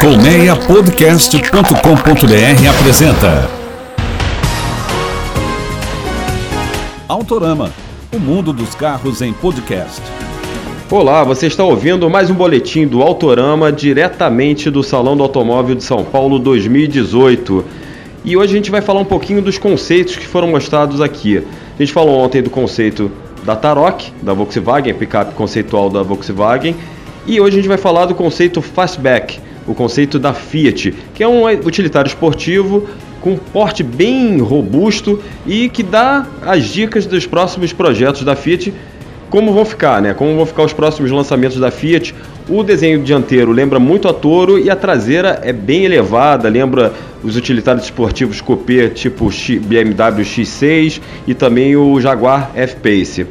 Colmeiapodcast.com.br apresenta Autorama, o mundo dos carros em podcast. Olá, você está ouvindo mais um boletim do Autorama diretamente do Salão do Automóvel de São Paulo 2018. E hoje a gente vai falar um pouquinho dos conceitos que foram mostrados aqui. A gente falou ontem do conceito da Tarok, da Volkswagen, picape conceitual da Volkswagen, e hoje a gente vai falar do conceito Fastback, o conceito da Fiat, que é um utilitário esportivo com porte bem robusto e que dá as dicas dos próximos projetos da Fiat, como vão ficar, né? Como vão ficar os próximos lançamentos da Fiat. O desenho dianteiro lembra muito a Toro e a traseira é bem elevada, lembra os utilitários esportivos coupé tipo BMW X6 e também o Jaguar F-Pace.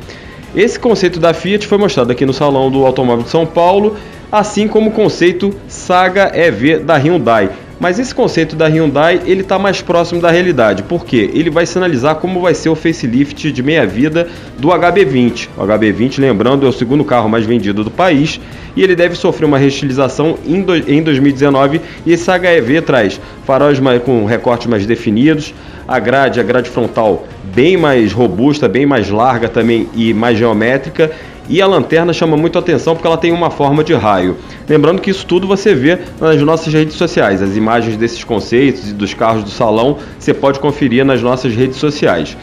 Esse conceito da Fiat foi mostrado aqui no Salão do Automóvel de São Paulo assim como o conceito Saga EV da Hyundai. Mas esse conceito da Hyundai ele está mais próximo da realidade, porque ele vai sinalizar como vai ser o facelift de meia vida do HB20. O HB20, lembrando, é o segundo carro mais vendido do país e ele deve sofrer uma reestilização em, do, em 2019 e esse HEV traz faróis com recortes mais definidos, a grade, a grade frontal bem mais robusta, bem mais larga também e mais geométrica e a lanterna chama muito atenção porque ela tem uma forma de raio. Lembrando que isso tudo você vê nas nossas redes sociais. As imagens desses conceitos e dos carros do salão você pode conferir nas nossas redes sociais.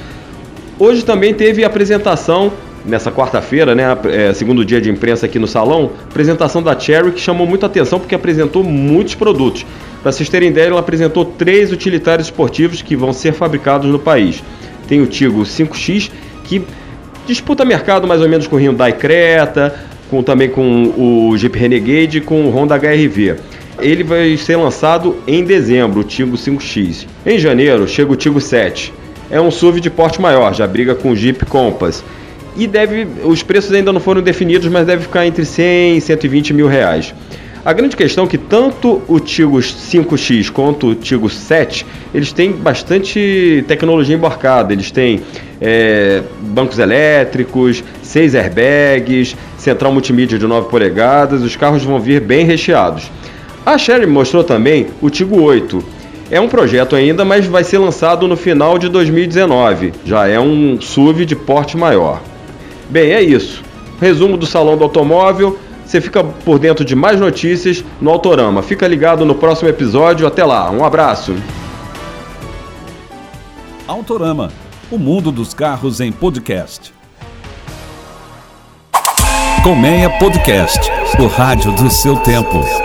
Hoje também teve apresentação nessa quarta-feira, né, é, segundo dia de imprensa aqui no salão, apresentação da Cherry que chamou muita atenção porque apresentou muitos produtos. Para vocês terem ideia, ela apresentou três utilitários esportivos que vão ser fabricados no país. Tem o Tigo 5X, que disputa mercado mais ou menos com o Hyundai Creta, com, também com o Jeep Renegade e com o Honda HRV. Ele vai ser lançado em dezembro, o Tigo 5X. Em janeiro chega o Tigo 7. É um SUV de porte maior, já briga com o Jeep Compass. E deve, os preços ainda não foram definidos, mas deve ficar entre 100 e 120 mil reais. A grande questão é que tanto o Tigo 5X quanto o Tigo 7, eles têm bastante tecnologia embarcada. Eles têm é, bancos elétricos, seis airbags, central multimídia de 9 polegadas, os carros vão vir bem recheados. A Sherry mostrou também o Tigo 8. É um projeto ainda, mas vai ser lançado no final de 2019. Já é um SUV de porte maior. Bem, é isso. Resumo do Salão do Automóvel. Você fica por dentro de mais notícias no Autorama. Fica ligado no próximo episódio. Até lá. Um abraço. Autorama o mundo dos carros em podcast. Colmeia Podcast, o rádio do seu tempo.